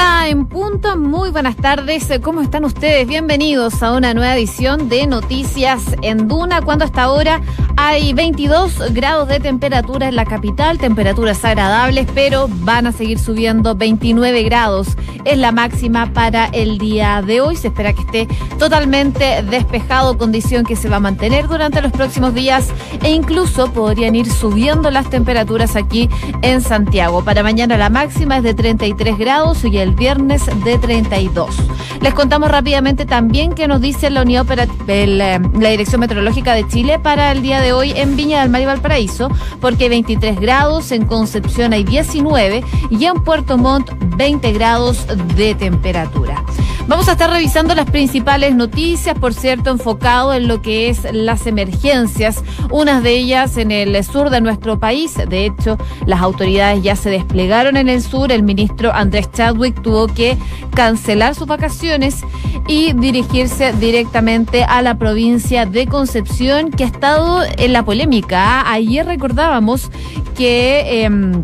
Una en muy buenas tardes. ¿Cómo están ustedes? Bienvenidos a una nueva edición de Noticias en Duna, cuando hasta ahora hay 22 grados de temperatura en la capital, temperaturas agradables, pero van a seguir subiendo 29 grados. Es la máxima para el día de hoy. Se espera que esté totalmente despejado, condición que se va a mantener durante los próximos días e incluso podrían ir subiendo las temperaturas aquí en Santiago. Para mañana la máxima es de 33 grados y el viernes de 32. Les contamos rápidamente también que nos dice la Unión eh, la Dirección Meteorológica de Chile para el día de hoy en Viña del Mar y Valparaíso, porque hay 23 grados, en Concepción hay 19 y en Puerto Montt 20 grados de temperatura. Vamos a estar revisando las principales noticias, por cierto, enfocado en lo que es las emergencias, unas de ellas en el sur de nuestro país. De hecho, las autoridades ya se desplegaron en el sur. El ministro Andrés Chadwick tuvo que cancelar sus vacaciones y dirigirse directamente a la provincia de Concepción, que ha estado en la polémica. Ayer recordábamos que... Em,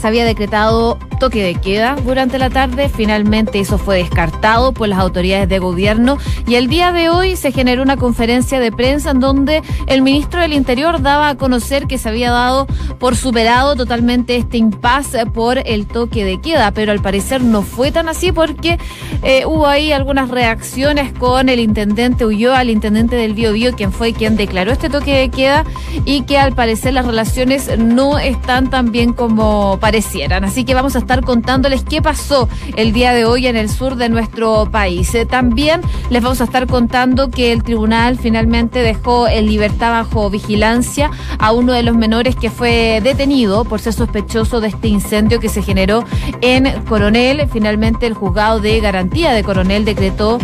se había decretado toque de queda durante la tarde. Finalmente eso fue descartado por las autoridades de gobierno y el día de hoy se generó una conferencia de prensa en donde el ministro del Interior daba a conocer que se había dado por superado totalmente este impasse por el toque de queda, pero al parecer no fue tan así porque eh, hubo ahí algunas reacciones con el intendente Ulloa, el intendente del Bio Bio, quien fue quien declaró este toque de queda y que al parecer las relaciones no están tan bien como parecieran. Así que vamos a estar contándoles qué pasó el día de hoy en el sur de nuestro país. Eh, también les vamos a estar contando que el tribunal finalmente dejó en libertad bajo vigilancia a uno de los menores que fue detenido por ser sospechoso de este incendio que se generó en Coronel. Finalmente el juzgado de garantía de Coronel decretó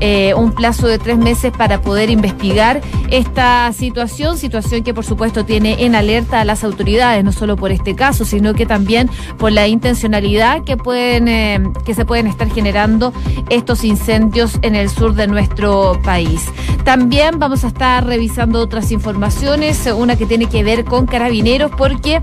eh, un plazo de tres meses para poder investigar esta situación, situación que por supuesto tiene en alerta a las autoridades, no solo por este caso, sino que también por la que pueden eh, que se pueden estar generando estos incendios en el sur de nuestro país. También vamos a estar revisando otras informaciones, una que tiene que ver con carabineros, porque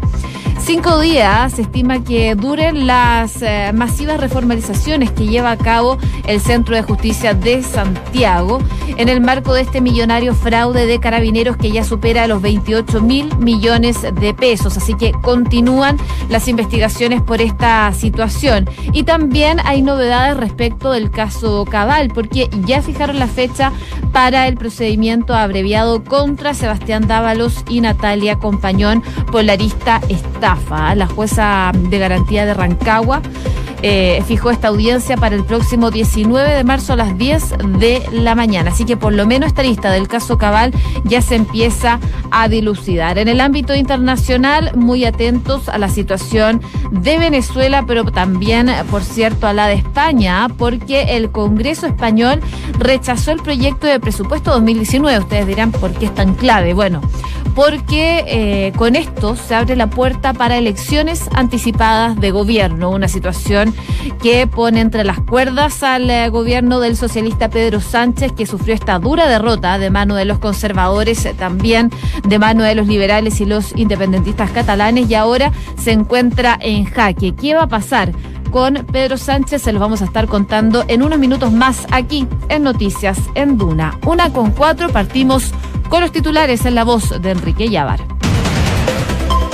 Cinco días se estima que duren las eh, masivas reformalizaciones que lleva a cabo el Centro de Justicia de Santiago en el marco de este millonario fraude de carabineros que ya supera los 28 mil millones de pesos. Así que continúan las investigaciones por esta situación. Y también hay novedades respecto del caso Cabal, porque ya fijaron la fecha para el procedimiento abreviado contra Sebastián Dávalos y Natalia Compañón, polarista está la jueza de garantía de Rancagua eh, fijó esta audiencia para el próximo 19 de marzo a las 10 de la mañana. Así que por lo menos esta lista del caso Cabal ya se empieza a dilucidar. En el ámbito internacional, muy atentos a la situación de Venezuela, pero también, por cierto, a la de España, porque el Congreso español rechazó el proyecto de presupuesto 2019. Ustedes dirán, ¿por qué es tan clave? Bueno, porque eh, con esto se abre la puerta para elecciones anticipadas de gobierno, una situación que pone entre las cuerdas al eh, gobierno del socialista Pedro Sánchez, que sufrió esta dura derrota de mano de los conservadores, eh, también de mano de los liberales y los independentistas catalanes, y ahora se encuentra en jaque. ¿Qué va a pasar? con Pedro Sánchez. Se los vamos a estar contando en unos minutos más aquí en Noticias en Duna. Una con cuatro, partimos con los titulares en la voz de Enrique Llávar.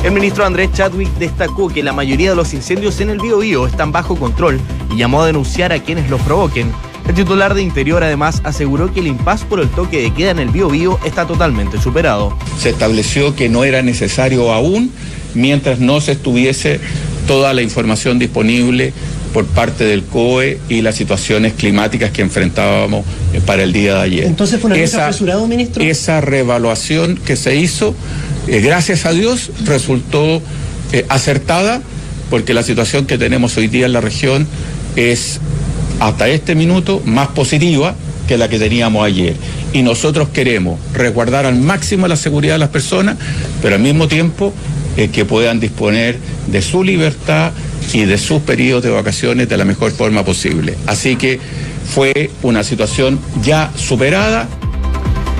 El ministro Andrés Chadwick destacó que la mayoría de los incendios en el Biobío están bajo control y llamó a denunciar a quienes los provoquen. El titular de Interior además aseguró que el impas por el toque de queda en el Biobío está totalmente superado. Se estableció que no era necesario aún mientras no se estuviese toda la información disponible por parte del COE y las situaciones climáticas que enfrentábamos eh, para el día de ayer. Entonces fue una esa, apresurado, ministro. Esa reevaluación que se hizo, eh, gracias a Dios, resultó eh, acertada, porque la situación que tenemos hoy día en la región es hasta este minuto más positiva que la que teníamos ayer. Y nosotros queremos resguardar al máximo la seguridad de las personas, pero al mismo tiempo que puedan disponer de su libertad y de sus periodos de vacaciones de la mejor forma posible. Así que fue una situación ya superada.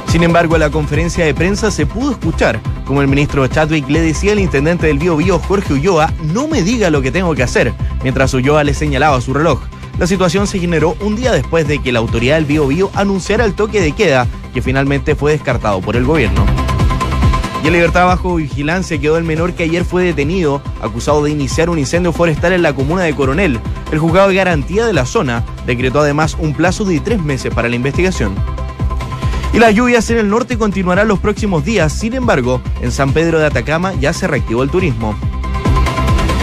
Sin embargo, la conferencia de prensa se pudo escuchar como el ministro Chadwick le decía al intendente del Bio Bio, Jorge Ulloa, no me diga lo que tengo que hacer, mientras Ulloa le señalaba su reloj. La situación se generó un día después de que la autoridad del Bío Bío anunciara el toque de queda, que finalmente fue descartado por el gobierno. Y en libertad bajo vigilancia quedó el menor que ayer fue detenido, acusado de iniciar un incendio forestal en la comuna de Coronel. El juzgado de garantía de la zona decretó además un plazo de tres meses para la investigación. Y las lluvias en el norte continuarán los próximos días, sin embargo, en San Pedro de Atacama ya se reactivó el turismo.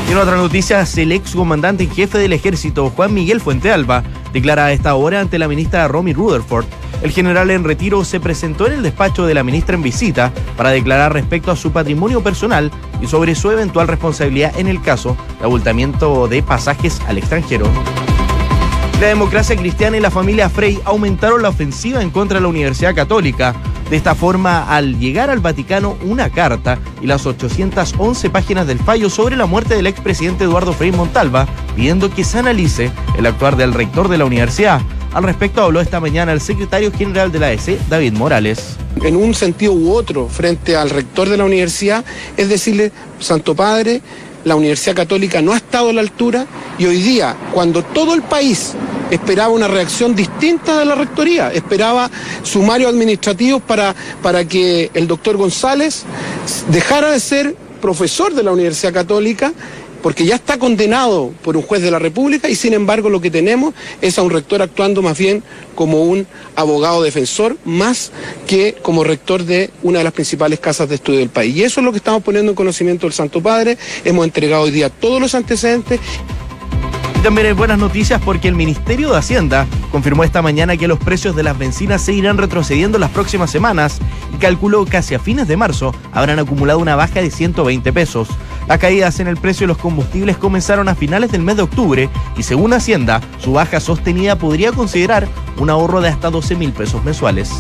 Y en otra noticia, el ex comandante en jefe del ejército, Juan Miguel Fuentealba, declara a esta hora ante la ministra Romy Rutherford el general en retiro se presentó en el despacho de la ministra en visita para declarar respecto a su patrimonio personal y sobre su eventual responsabilidad en el caso de abultamiento de pasajes al extranjero. La democracia cristiana y la familia Frey aumentaron la ofensiva en contra de la Universidad Católica. De esta forma, al llegar al Vaticano una carta y las 811 páginas del fallo sobre la muerte del expresidente Eduardo Frei Montalva, pidiendo que se analice el actuar del rector de la universidad. Al respecto habló esta mañana el secretario general de la ESE, David Morales. En un sentido u otro, frente al rector de la universidad, es decirle, Santo Padre, la Universidad Católica no ha estado a la altura y hoy día, cuando todo el país esperaba una reacción distinta de la rectoría, esperaba sumarios administrativos para, para que el doctor González dejara de ser profesor de la Universidad Católica porque ya está condenado por un juez de la República y sin embargo lo que tenemos es a un rector actuando más bien como un abogado defensor, más que como rector de una de las principales casas de estudio del país. Y eso es lo que estamos poniendo en conocimiento del Santo Padre. Hemos entregado hoy día todos los antecedentes también hay buenas noticias porque el Ministerio de Hacienda confirmó esta mañana que los precios de las bencinas seguirán retrocediendo las próximas semanas y calculó que hacia fines de marzo habrán acumulado una baja de 120 pesos. Las caídas en el precio de los combustibles comenzaron a finales del mes de octubre y según Hacienda, su baja sostenida podría considerar un ahorro de hasta 12 mil pesos mensuales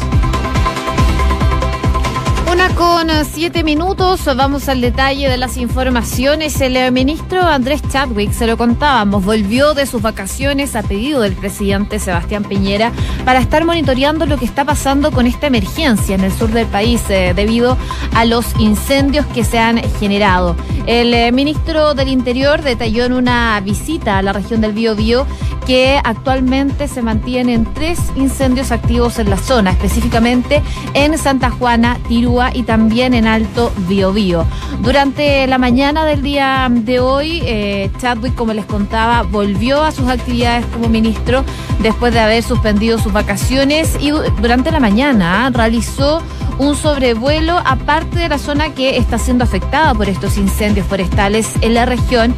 con eh, siete minutos, vamos al detalle de las informaciones. El ministro Andrés Chadwick, se lo contábamos, volvió de sus vacaciones a pedido del presidente Sebastián Piñera para estar monitoreando lo que está pasando con esta emergencia en el sur del país eh, debido a los incendios que se han generado. El ministro del Interior detalló en una visita a la región del Biobío que actualmente se mantienen tres incendios activos en la zona, específicamente en Santa Juana, Tirúa y también en Alto Biobío. Durante la mañana del día de hoy, eh, Chadwick, como les contaba, volvió a sus actividades como ministro después de haber suspendido sus vacaciones y durante la mañana realizó un sobrevuelo aparte de la zona que está siendo afectada por estos incendios forestales en la región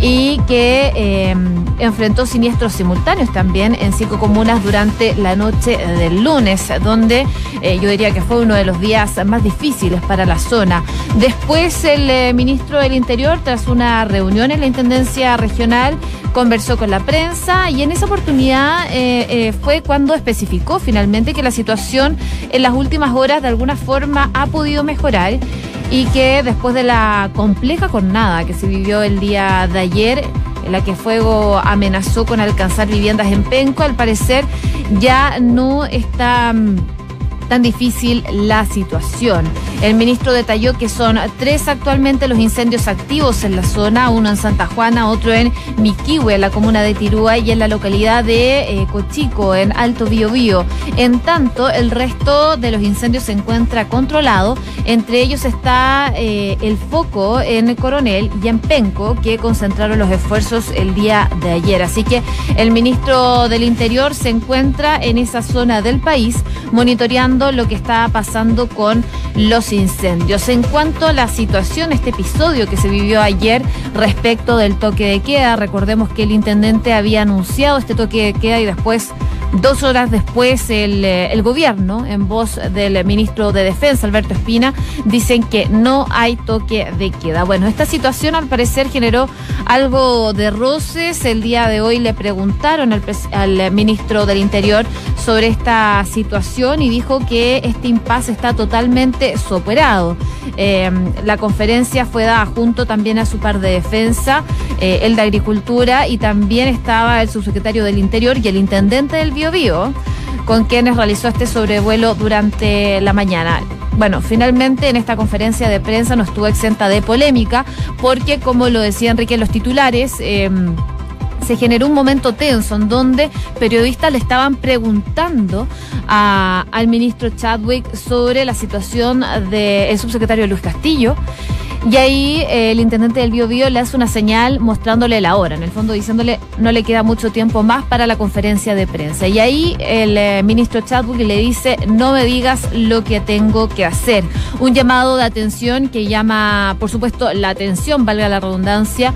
y que em, enfrentó siniestros simultáneos también en cinco comunas durante la noche del lunes, donde eh, yo diría que fue uno de los días más difíciles para la zona. Después el eh, ministro del Interior, tras una reunión en la Intendencia Regional, conversó con la prensa y en esa oportunidad eh, fue cuando especificó finalmente que la situación en las últimas horas de alguna forma ha podido mejorar y que después de la compleja jornada que se vivió el día de ayer, en la que fuego amenazó con alcanzar viviendas en Penco, al parecer ya no está mm, tan difícil la situación. El ministro detalló que son tres actualmente los incendios activos en la zona, uno en Santa Juana, otro en Miquihue, en la comuna de Tirúa, y en la localidad de eh, Cochico, en Alto Biobío. En tanto, el resto de los incendios se encuentra controlado. Entre ellos está eh, el foco en Coronel y en Penco, que concentraron los esfuerzos el día de ayer. Así que el ministro del Interior se encuentra en esa zona del país monitoreando lo que está pasando con los incendios. En cuanto a la situación, este episodio que se vivió ayer respecto del toque de queda, recordemos que el intendente había anunciado este toque de queda y después Dos horas después, el, eh, el, gobierno, en voz del ministro de Defensa, Alberto Espina, dicen que no hay toque de queda. Bueno, esta situación al parecer generó algo de roces. El día de hoy le preguntaron al, ministro del Interior sobre esta situación y dijo que este impasse está totalmente superado. Eh, la conferencia fue dada junto también a su par de defensa, eh, el de Agricultura, y también estaba el subsecretario del Interior y el intendente del Bio con quienes realizó este sobrevuelo durante la mañana. Bueno, finalmente en esta conferencia de prensa no estuvo exenta de polémica, porque como lo decía Enrique en los titulares, em, se generó un momento tenso en donde periodistas le estaban preguntando al ministro Chadwick sobre la situación del subsecretario Luis Castillo. Y ahí eh, el intendente del Bio, Bio le hace una señal mostrándole la hora, en el fondo diciéndole no le queda mucho tiempo más para la conferencia de prensa. Y ahí el eh, ministro Chadwick le dice no me digas lo que tengo que hacer. Un llamado de atención que llama, por supuesto, la atención, valga la redundancia,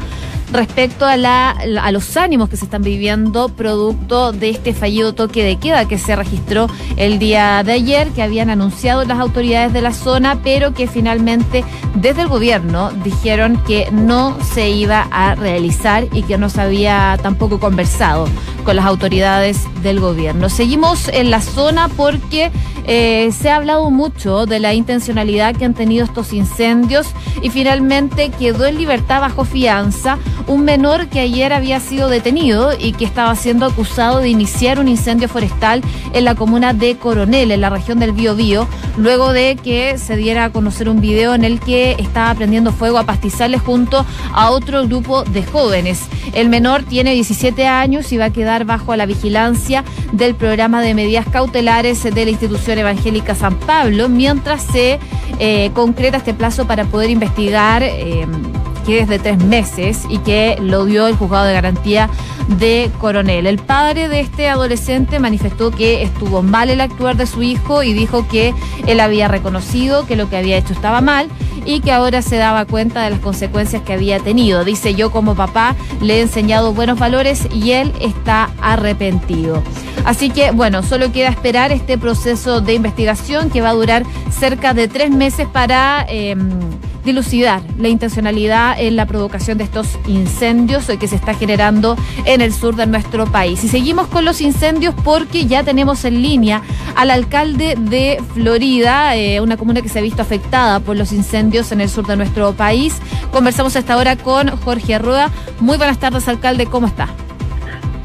respecto a, la, a los ánimos que se están viviendo producto de este fallido toque de queda que se registró el día de ayer, que habían anunciado las autoridades de la zona, pero que finalmente desde el gobierno dijeron que no se iba a realizar y que no se había tampoco conversado con las autoridades del gobierno. Seguimos en la zona porque eh, se ha hablado mucho de la intencionalidad que han tenido estos incendios y finalmente quedó en libertad bajo fianza un menor que ayer había sido detenido y que estaba siendo acusado de iniciar un incendio forestal en la comuna de Coronel, en la región del Biobío, luego de que se diera a conocer un video en el que estaba prendiendo fuego a pastizales junto a otro grupo de jóvenes. El menor tiene 17 años y va a quedar bajo la vigilancia del programa de medidas cautelares de la institución evangélica San Pablo, mientras se eh, concreta este plazo para poder investigar. Eh, que es de tres meses y que lo dio el juzgado de garantía de Coronel. El padre de este adolescente manifestó que estuvo mal el actuar de su hijo y dijo que él había reconocido que lo que había hecho estaba mal y que ahora se daba cuenta de las consecuencias que había tenido. Dice yo como papá le he enseñado buenos valores y él está arrepentido. Así que bueno, solo queda esperar este proceso de investigación que va a durar cerca de tres meses para... Em, dilucidar la intencionalidad en la provocación de estos incendios que se está generando en el sur de nuestro país. Y seguimos con los incendios porque ya tenemos en línea al alcalde de Florida, eh, una comuna que se ha visto afectada por los incendios en el sur de nuestro país. Conversamos esta hora con Jorge Arrueda. Muy buenas tardes, alcalde, ¿cómo está?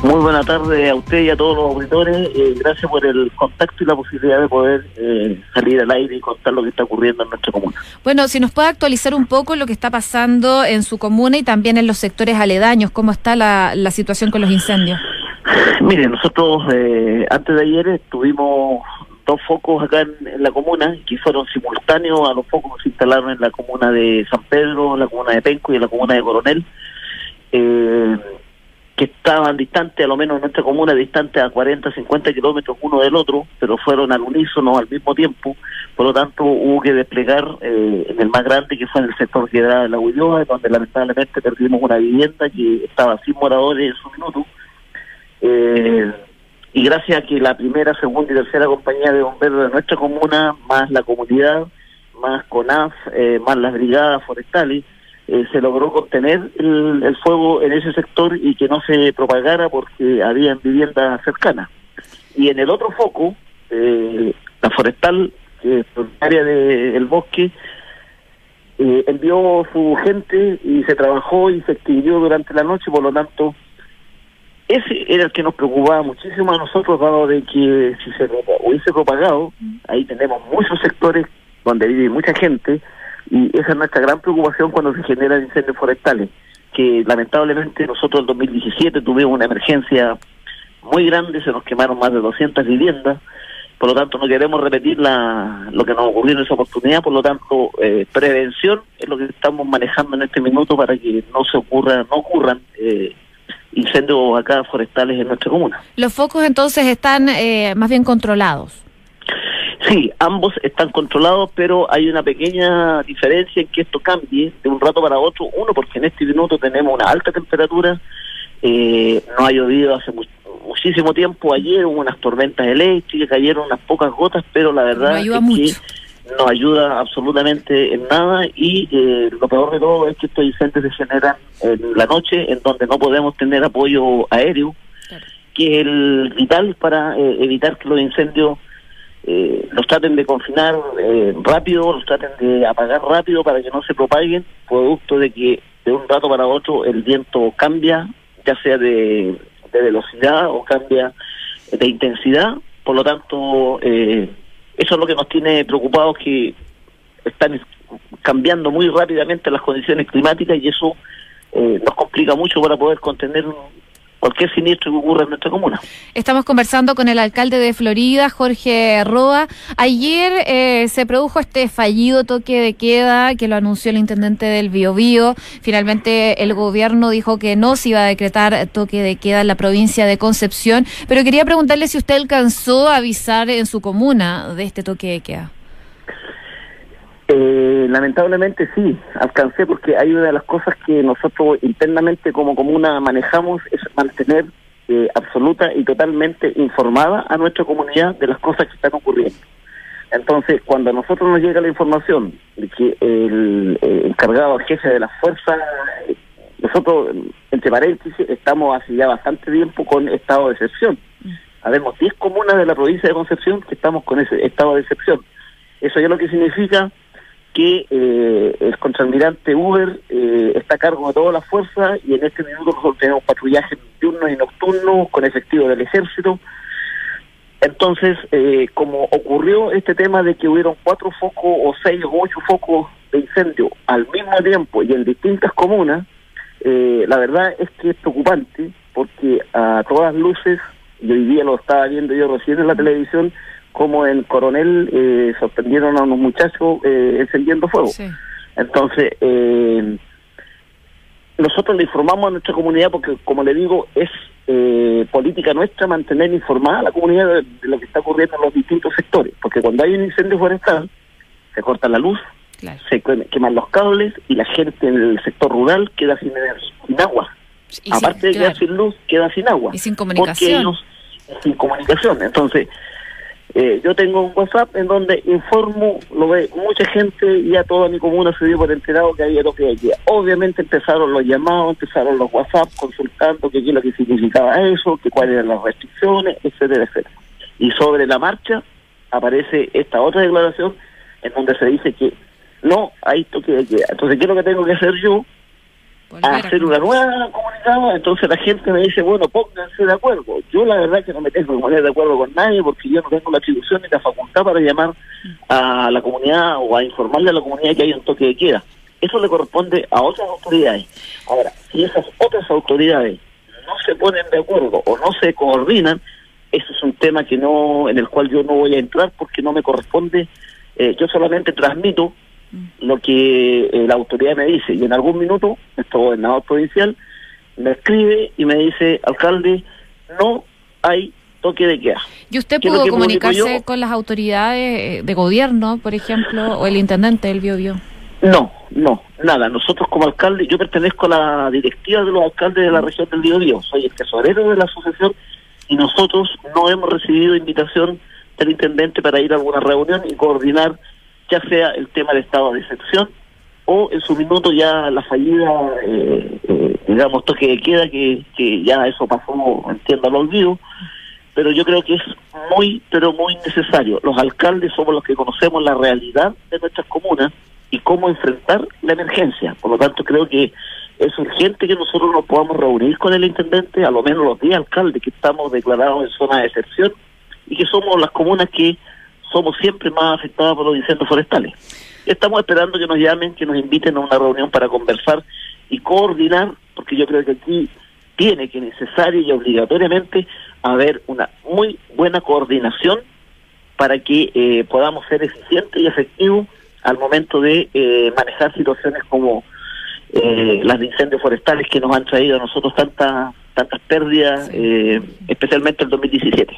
Muy buena tarde a usted y a todos los auditores. Eh, gracias por el contacto y la posibilidad de poder eh, salir al aire y contar lo que está ocurriendo en nuestra comuna. Bueno, si nos puede actualizar un poco lo que está pasando en su comuna y también en los sectores aledaños, cómo está la, situación con los incendios. Mire, nosotros eh, antes de ayer tuvimos dos focos acá en, la comuna que fueron simultáneos a los focos que se instalaron en la comuna de San Pedro, la comuna de Penco y en la comuna de Coronel. Eh, que estaban distantes, a lo menos en nuestra comuna, distantes a 40, 50 kilómetros uno del otro, pero fueron al unísono al mismo tiempo, por lo tanto hubo que desplegar eh, en el más grande que fue en el sector general de la Ulloa, donde lamentablemente perdimos una vivienda que estaba sin moradores en su minuto. Eh, y gracias a que la primera, segunda y tercera compañía de bomberos de nuestra comuna, más la comunidad, más CONAF, eh, más las brigadas forestales, eh, se logró contener el, fuego en ese sector y que no se propagara porque había viviendas cercanas. Y en el otro foco, eh, la forestal, que es propietaria del bosque, eh, envió su gente y se trabajó y se extinguió durante la noche, por lo tanto, ese era el que nos preocupaba muchísimo a nosotros, dado de que si se hubiese propagado, ahí tenemos muchos sectores donde vive mucha gente, y esa es nuestra gran preocupación cuando se generan incendios forestales, que lamentablemente nosotros en 2017 tuvimos una emergencia muy grande, se nos quemaron más de 200 viviendas, por lo tanto no queremos repetir la, lo que nos ocurrió en esa oportunidad, por lo tanto eh, prevención es lo que estamos manejando en este minuto para que no se ocurra, no ocurran eh, incendios acá forestales en nuestra comuna. Los focos entonces están eh, más bien controlados. Sí, ambos están controlados, pero hay una pequeña diferencia en que esto cambie de un rato para otro. Uno, porque en este minuto tenemos una alta temperatura, eh, no ha llovido hace muchísimo tiempo. Ayer hubo unas tormentas eléctricas, cayeron unas pocas gotas, pero la verdad es que no ayuda absolutamente en nada y eh, lo peor de todo es que estos incendios se generan en la noche, en donde no podemos tener apoyo aéreo, que es el vital para eh, evitar que los incendios eh, los traten de confinar eh, rápido, los traten de apagar rápido para que no se propaguen, producto de que de un rato para otro el viento cambia, ya sea de, velocidad o cambia de intensidad. Por lo tanto, eh, eso es lo que nos tiene preocupados, que están cambiando muy rápidamente las condiciones climáticas y eso nos complica mucho para poder contener cualquier siniestro que ocurra en nuestra comuna. Estamos conversando con el alcalde de Florida, Jorge Roa. Ayer eh, se produjo este fallido toque de queda que lo anunció el intendente del Biobío. Finalmente el gobierno dijo que no se iba a decretar toque de queda en la provincia de Concepción, pero quería preguntarle si usted alcanzó a avisar en su comuna de este toque de queda. Eh, lamentablemente sí, alcancé porque hay una de las cosas que nosotros internamente como comuna manejamos es mantener eh, absoluta y totalmente informada a nuestra comunidad de las cosas que están ocurriendo. Entonces, cuando a nosotros nos llega la información de que el, eh, encargado, jefe de las fuerzas, nosotros, entre paréntesis, estamos hace ya bastante tiempo con estado de excepción. Habemos 10 comunas de la provincia de Concepción que estamos con ese estado de excepción. Eso ya lo que significa que eh, el contraalmirante Uber eh, está a cargo de todas las fuerzas y en este minuto nosotros tenemos patrullaje nocturno y nocturno con efectivo del ejército. Entonces, eh, como ocurrió este tema de que hubieron cuatro focos o seis o ocho focos de incendio al mismo tiempo y en distintas comunas, la verdad es que es preocupante porque a todas luces, y hoy día lo estaba viendo yo recién en la televisión, como en Coronel eh, sorprendieron a unos muchachos eh, encendiendo fuego. Entonces, eh, nosotros le informamos a nuestra comunidad porque, como le digo, es eh, política nuestra mantener informada a la comunidad de, lo que está ocurriendo en los distintos sectores. Porque cuando hay un incendio forestal, se corta la luz, se queman los cables y la gente en el sector rural queda sin, sin agua. Aparte de quedar sin luz, queda sin agua. Y sin comunicación. sin comunicación. Entonces, eh, yo tengo un WhatsApp en donde informo, lo ve mucha gente y a toda mi comuna se dio por enterado que había lo que había. Obviamente empezaron los llamados, empezaron los WhatsApp consultando qué es lo que significaba eso, que cuáles eran las restricciones, etcétera, etcétera. Y sobre la marcha aparece esta otra declaración en donde se dice que no hay toque de queda. Entonces, ¿qué es lo que tengo que hacer yo? A hacer una nueva comunicada, entonces la gente me dice, bueno, pónganse de acuerdo. Yo la verdad que no me tengo que poner de acuerdo con nadie porque yo no tengo la atribución ni la facultad para llamar a la comunidad o a informarle a la comunidad que hay un toque de queda. Eso le corresponde a otras autoridades. Ahora, si esas otras autoridades no se ponen de acuerdo o no se coordinan, eso es un tema que no en el cual yo no voy a entrar porque no me corresponde. Eh, yo solamente transmito lo que eh, la autoridad me dice. Y en algún minuto, nuestro gobernador provincial me escribe y me dice, alcalde, no hay toque de queda. ¿Y usted pudo comunicarse con las autoridades eh, de gobierno, por ejemplo, o el intendente del Biobío? No, no, nada. Nosotros como alcalde, yo pertenezco a la directiva de los alcaldes de la región del Biobío, soy el tesorero de la asociación y nosotros no hemos recibido invitación del intendente para ir a alguna reunión y coordinar ya sea el tema del estado de excepción o en su minuto ya la fallida, eh, eh, digamos, toque de queda, que, que ya eso pasó, entiendo, al olvido, pero yo creo que es muy, pero muy necesario. Los alcaldes somos los que conocemos la realidad de nuestras comunas y cómo enfrentar la emergencia. Por lo tanto, creo que es urgente que nosotros nos podamos reunir con el intendente, a lo menos los 10 alcaldes que estamos declarados en zona de excepción y que somos las comunas que somos siempre más afectados por los incendios forestales. Estamos esperando que nos llamen, que nos inviten a una reunión para conversar y coordinar, porque yo creo que aquí tiene que necesario y obligatoriamente haber una muy buena coordinación para que eh, podamos ser eficientes y efectivos al momento de eh, manejar situaciones como eh, las de incendios forestales que nos han traído a nosotros tantas tantas pérdidas, especialmente el 2017.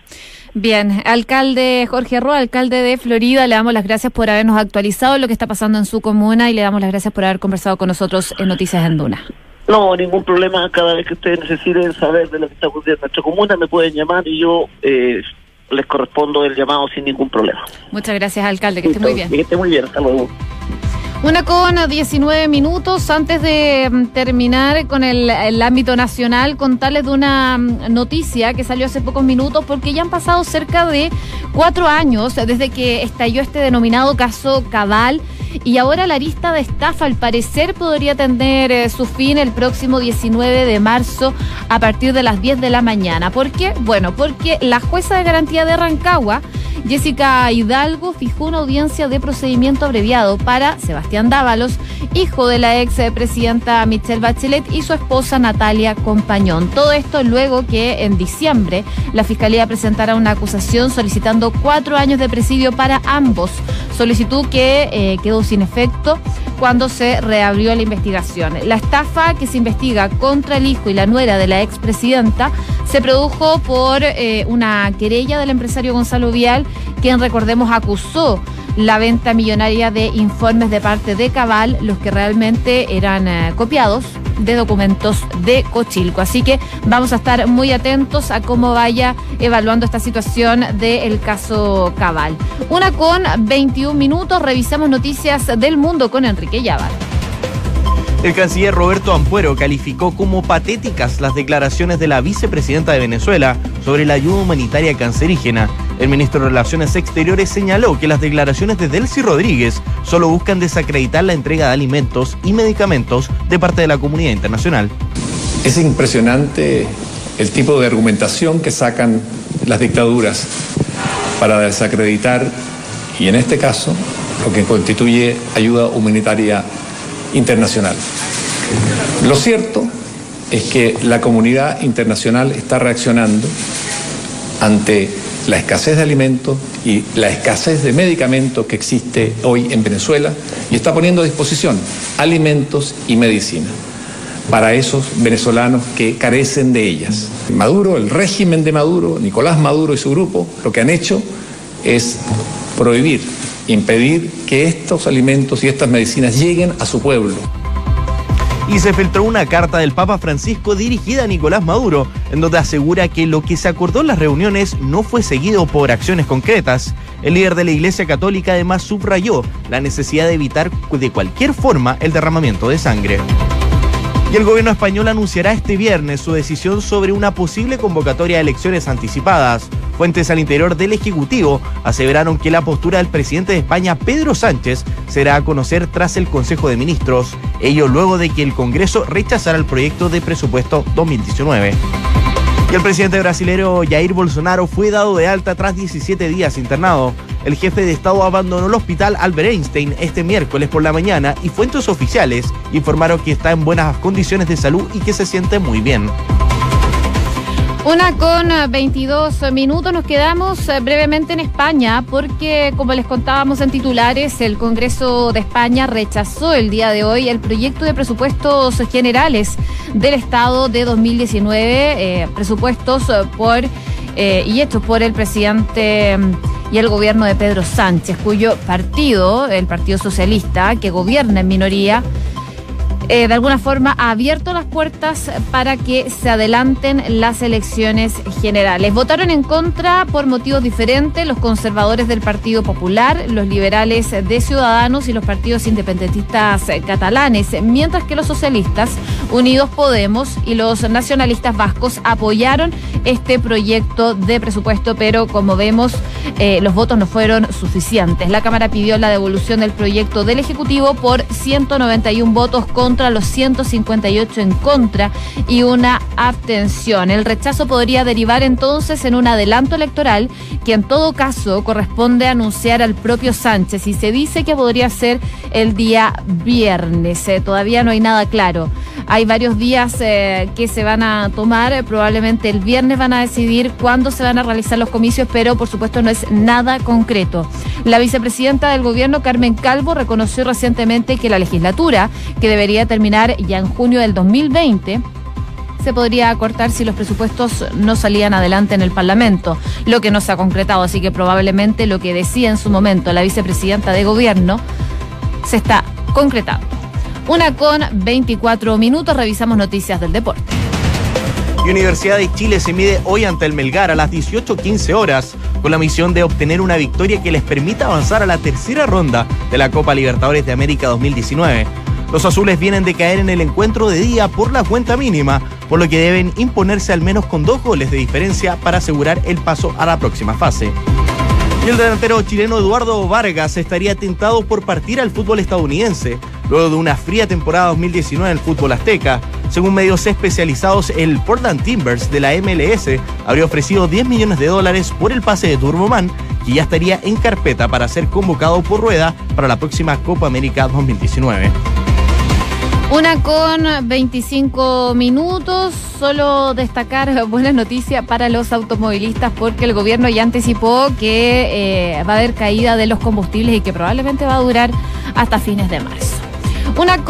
Bien, alcalde Jorge Roa, alcalde de Florida, le damos las gracias por habernos actualizado lo que está pasando en su comuna y le damos las gracias por haber conversado con nosotros en Noticias en Duna. No, ningún problema. Cada vez que ustedes necesiten saber de lo que está ocurriendo en nuestra comuna, me pueden llamar y yo eh, les correspondo el llamado sin ningún problema. Muchas gracias, alcalde. Que esté muy bien. Que esté muy bien. Hasta luego. Una con 19 minutos antes de mm, terminar con el, ámbito nacional, contarles de una mm, noticia que salió hace pocos minutos porque ya han pasado cerca de cuatro años desde que estalló este denominado caso Cabal y ahora la lista de estafa al parecer podría tener eh, su fin el próximo 19 de marzo a partir de las 10 de la mañana. ¿Por qué? Bueno, porque la jueza de garantía de Rancagua Jessica Hidalgo fijó una audiencia de procedimiento abreviado para Sebastián Dávalos, hijo de la ex presidenta Michelle Bachelet y su esposa Natalia Compañón. Todo esto luego que en diciembre la Fiscalía presentara una acusación solicitando cuatro años de presidio para ambos, solicitud que eh, quedó sin efecto cuando se reabrió la investigación. La estafa que se investiga contra el hijo y la nuera de la expresidenta se produjo por eh, una querella del empresario Gonzalo Vial, quien recordemos acusó la venta millonaria de informes de parte de Cabal, los que realmente eran eh, copiados de documentos de Cochilco. Así que vamos a estar muy atentos a cómo vaya evaluando esta situación del caso Cabal. Una con 21 minutos, revisamos noticias del mundo con Enrique Llavar. El canciller Roberto Ampuero calificó como patéticas las declaraciones de la vicepresidenta de Venezuela sobre la ayuda humanitaria cancerígena. El ministro de Relaciones Exteriores señaló que las declaraciones de Delcy Rodríguez solo buscan desacreditar la entrega de alimentos y medicamentos de parte de la comunidad internacional. Es impresionante el tipo de argumentación que sacan las dictaduras para desacreditar, y en este caso, lo que constituye ayuda humanitaria internacional. Lo cierto es que la comunidad internacional está reaccionando ante la escasez de alimentos y la escasez de medicamentos que existe hoy en Venezuela y está poniendo a disposición alimentos y medicina para esos venezolanos que carecen de ellas. Maduro, el régimen de Maduro, Nicolás Maduro y su grupo, lo que han hecho es prohibir impedir que estos alimentos y estas medicinas lleguen a su pueblo. Y se filtró una carta del Papa Francisco dirigida a Nicolás Maduro, en donde asegura que lo que se acordó en las reuniones no fue seguido por acciones concretas. El líder de la Iglesia Católica además subrayó la necesidad de evitar de cualquier forma el derramamiento de sangre. Y el gobierno español anunciará este viernes su decisión sobre una posible convocatoria de elecciones anticipadas. Fuentes al interior del Ejecutivo aseveraron que la postura del presidente de España, Pedro Sánchez, será a conocer tras el Consejo de Ministros, ello luego de que el Congreso rechazara el proyecto de presupuesto 2019. Y el presidente brasileño Jair Bolsonaro fue dado de alta tras 17 días internado. El jefe de Estado abandonó el hospital Albert Einstein este miércoles por la mañana y fuentes oficiales informaron que está en buenas condiciones de salud y que se siente muy bien. Una con 22 eh, minutos, nos quedamos eh, brevemente en España porque, como les contábamos en titulares, el Congreso de España rechazó el día de hoy el proyecto de presupuestos generales del Estado de 2019, eh, presupuestos por y hechos por el presidente mm, y el gobierno de Pedro Sánchez, cuyo partido, el Partido Socialista, que gobierna en minoría, eh, de alguna forma ha abierto las puertas para que se adelanten las elecciones generales. Votaron en contra por motivos diferentes los conservadores del Partido Popular, los liberales de Ciudadanos y los partidos independentistas catalanes, mientras que los socialistas, Unidos Podemos y los nacionalistas vascos apoyaron este proyecto de presupuesto, pero como vemos, eh, los votos no fueron suficientes. La Cámara pidió la devolución del proyecto del Ejecutivo por 191 votos contra los 158 en contra y una abstención. El rechazo podría derivar entonces en un adelanto electoral que en todo caso corresponde anunciar al propio Sánchez y se dice que podría ser el día viernes. Eh, todavía no hay nada claro. Hay varios días eh, que se van a tomar, probablemente el viernes van a decidir cuándo se van a realizar los comicios, pero por supuesto no es nada concreto. La vicepresidenta del gobierno, Carmen Calvo, reconoció recientemente que la legislatura, que debería terminar ya en junio del 2020, se podría acortar si los presupuestos no salían adelante en el Parlamento, lo que no se ha concretado, así que probablemente lo que decía en su momento la vicepresidenta de gobierno se está concretando. Una con 24 minutos, revisamos noticias del deporte. Universidad de Chile se mide hoy ante el Melgar a las 18.15 horas con la misión de obtener una victoria que les permita avanzar a la tercera ronda de la Copa Libertadores de América 2019. Los azules vienen de caer en el encuentro de día por la cuenta mínima, por lo que deben imponerse al menos con dos goles de diferencia para asegurar el paso a la próxima fase. Y el delantero chileno Eduardo Vargas estaría tentado por partir al fútbol estadounidense, luego de una fría temporada 2019 en el fútbol azteca. Según medios especializados, el Portland Timbers de la MLS habría ofrecido 10 millones de dólares por el pase de Turboman, que ya estaría en carpeta para ser convocado por Rueda para la próxima Copa América 2019. Una con 25 minutos. Solo destacar buenas noticias para los automovilistas porque el gobierno ya anticipó que eh, va a haber caída de los combustibles y que probablemente va a durar hasta fines de marzo. Una con